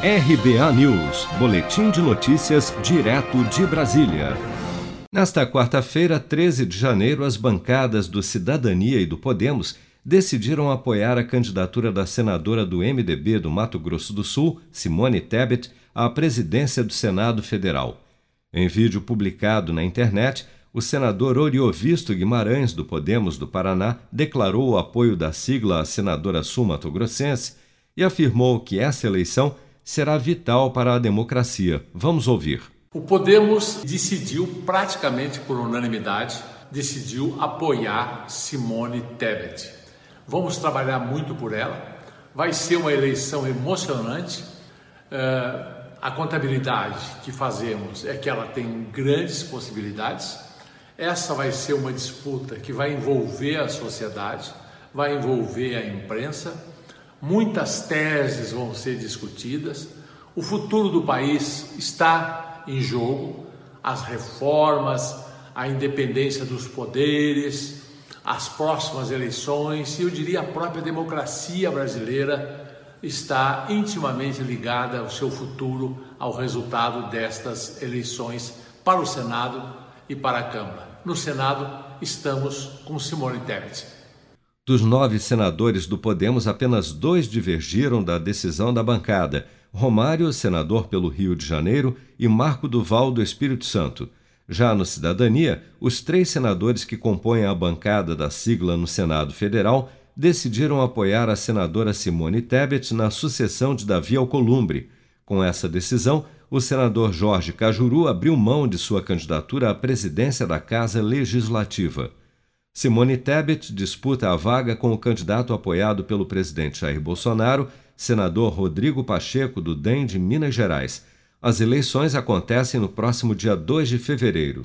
RBA News, Boletim de Notícias, direto de Brasília. Nesta quarta-feira, 13 de janeiro, as bancadas do Cidadania e do Podemos decidiram apoiar a candidatura da senadora do MDB do Mato Grosso do Sul, Simone Tebet, à presidência do Senado Federal. Em vídeo publicado na internet, o senador Oriovisto Guimarães, do Podemos do Paraná, declarou o apoio da sigla à senadora sul-mato-grossense e afirmou que essa eleição será vital para a democracia. Vamos ouvir. O Podemos decidiu, praticamente por unanimidade, decidiu apoiar Simone Tebet. Vamos trabalhar muito por ela. Vai ser uma eleição emocionante. Uh, a contabilidade que fazemos é que ela tem grandes possibilidades. Essa vai ser uma disputa que vai envolver a sociedade, vai envolver a imprensa muitas teses vão ser discutidas, o futuro do país está em jogo, as reformas, a independência dos poderes, as próximas eleições e eu diria a própria democracia brasileira está intimamente ligada ao seu futuro, ao resultado destas eleições para o Senado e para a Câmara. No Senado estamos com Simone Tebet. Dos nove senadores do Podemos, apenas dois divergiram da decisão da bancada: Romário, senador pelo Rio de Janeiro, e Marco Duval, do Espírito Santo. Já no Cidadania, os três senadores que compõem a bancada da sigla no Senado Federal decidiram apoiar a senadora Simone Tebet na sucessão de Davi Alcolumbre. Com essa decisão, o senador Jorge Cajuru abriu mão de sua candidatura à presidência da Casa Legislativa. Simone Tebet disputa a vaga com o candidato apoiado pelo presidente Jair Bolsonaro, senador Rodrigo Pacheco, do DEM de Minas Gerais. As eleições acontecem no próximo dia 2 de fevereiro.